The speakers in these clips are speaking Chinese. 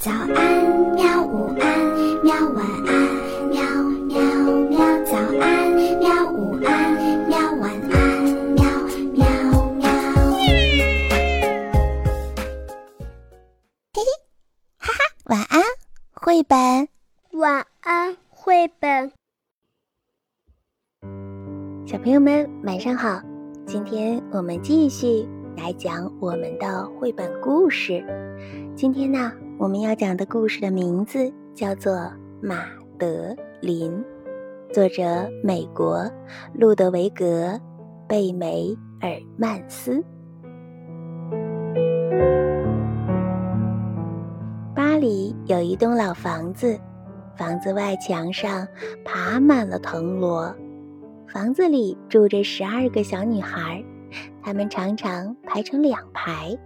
早安，喵！午安，喵！晚安，喵喵喵！早安，喵！午安，喵！晚安，喵喵喵！嘿嘿，哈哈，晚安，绘本。晚安，绘本。小朋友们，晚上好！今天我们继续来讲我们的绘本故事。今天呢？我们要讲的故事的名字叫做《马德琳》，作者美国路德维格·贝梅尔曼斯。巴黎有一栋老房子，房子外墙上爬满了藤萝。房子里住着十二个小女孩，她们常常排成两排。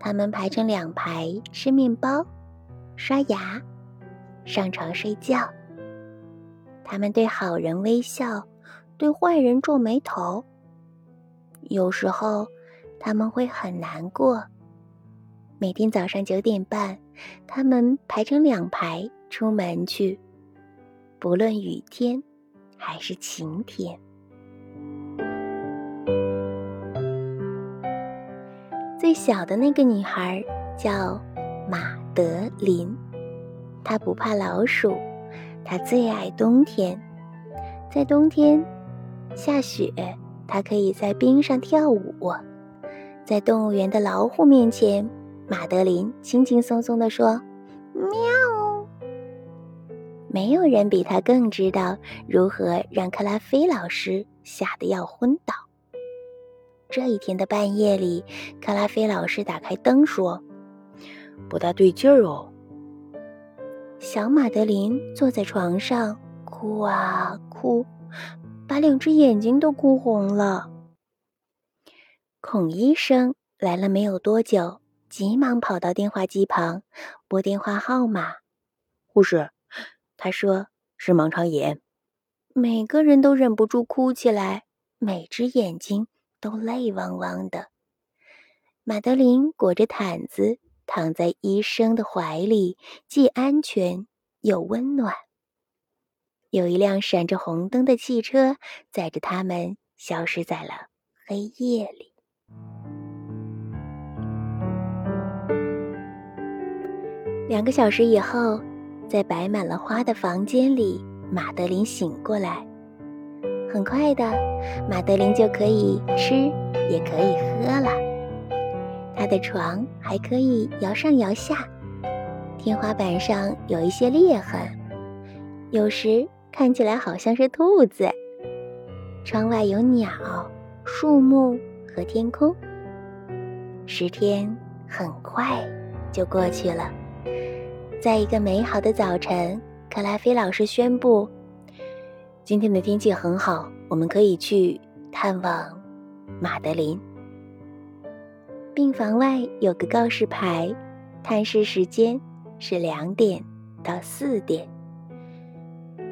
他们排成两排吃面包、刷牙、上床睡觉。他们对好人微笑，对坏人皱眉头。有时候他们会很难过。每天早上九点半，他们排成两排出门去，不论雨天还是晴天。最小的那个女孩叫马德琳，她不怕老鼠，她最爱冬天。在冬天下雪，她可以在冰上跳舞。在动物园的老虎面前，马德琳轻轻松松地说：“喵。”没有人比她更知道如何让克拉菲老师吓得要昏倒。这一天的半夜里，克拉菲老师打开灯说：“不大对劲儿哦。”小马德琳坐在床上哭啊哭，把两只眼睛都哭红了。孔医生来了没有多久，急忙跑到电话机旁拨电话号码。护士，他说是盲肠炎。每个人都忍不住哭起来，每只眼睛。都泪汪汪的。马德琳裹着毯子躺在医生的怀里，既安全又温暖。有一辆闪着红灯的汽车载着他们消失在了黑夜里。两个小时以后，在摆满了花的房间里，马德琳醒过来。很快的，马德琳就可以吃，也可以喝了。她的床还可以摇上摇下，天花板上有一些裂痕，有时看起来好像是兔子。窗外有鸟、树木和天空。十天很快就过去了，在一个美好的早晨，克拉菲老师宣布。今天的天气很好，我们可以去探望马德琳。病房外有个告示牌，探视时间是两点到四点。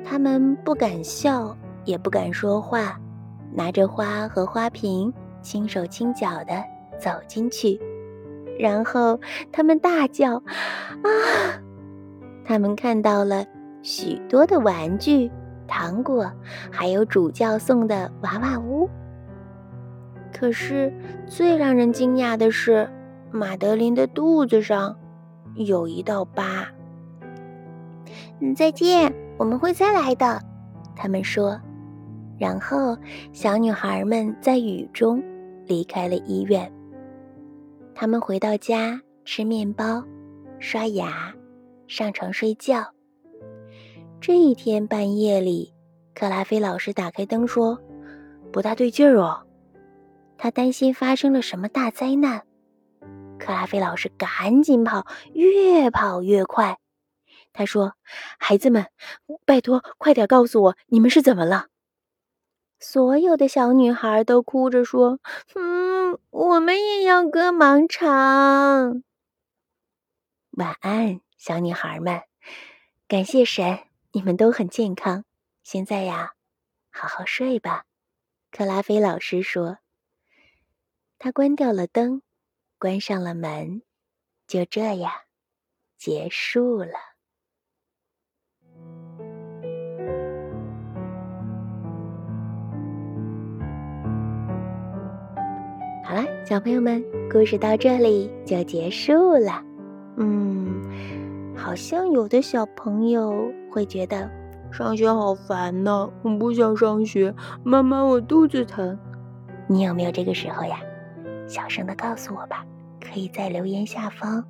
他们不敢笑，也不敢说话，拿着花和花瓶，轻手轻脚的走进去，然后他们大叫：“啊！”他们看到了许多的玩具。糖果，还有主教送的娃娃屋。可是最让人惊讶的是，马德琳的肚子上有一道疤。再见，我们会再来的，他们说。然后，小女孩们在雨中离开了医院。他们回到家，吃面包，刷牙，上床睡觉。这一天半夜里，克拉菲老师打开灯说：“不大对劲儿哦。”他担心发生了什么大灾难。克拉菲老师赶紧跑，越跑越快。他说：“孩子们，拜托，快点告诉我你们是怎么了。”所有的小女孩都哭着说：“嗯，我们也要割盲肠。”晚安，小女孩们，感谢神。你们都很健康，现在呀，好好睡吧。克拉菲老师说。他关掉了灯，关上了门，就这样，结束了。好了，小朋友们，故事到这里就结束了。嗯，好像有的小朋友会觉得上学好烦呢，我不想上学，妈妈，我肚子疼。你有没有这个时候呀？小声的告诉我吧，可以在留言下方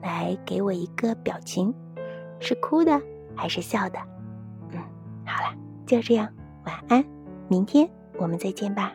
来给我一个表情，是哭的还是笑的？嗯，好了，就这样，晚安，明天我们再见吧。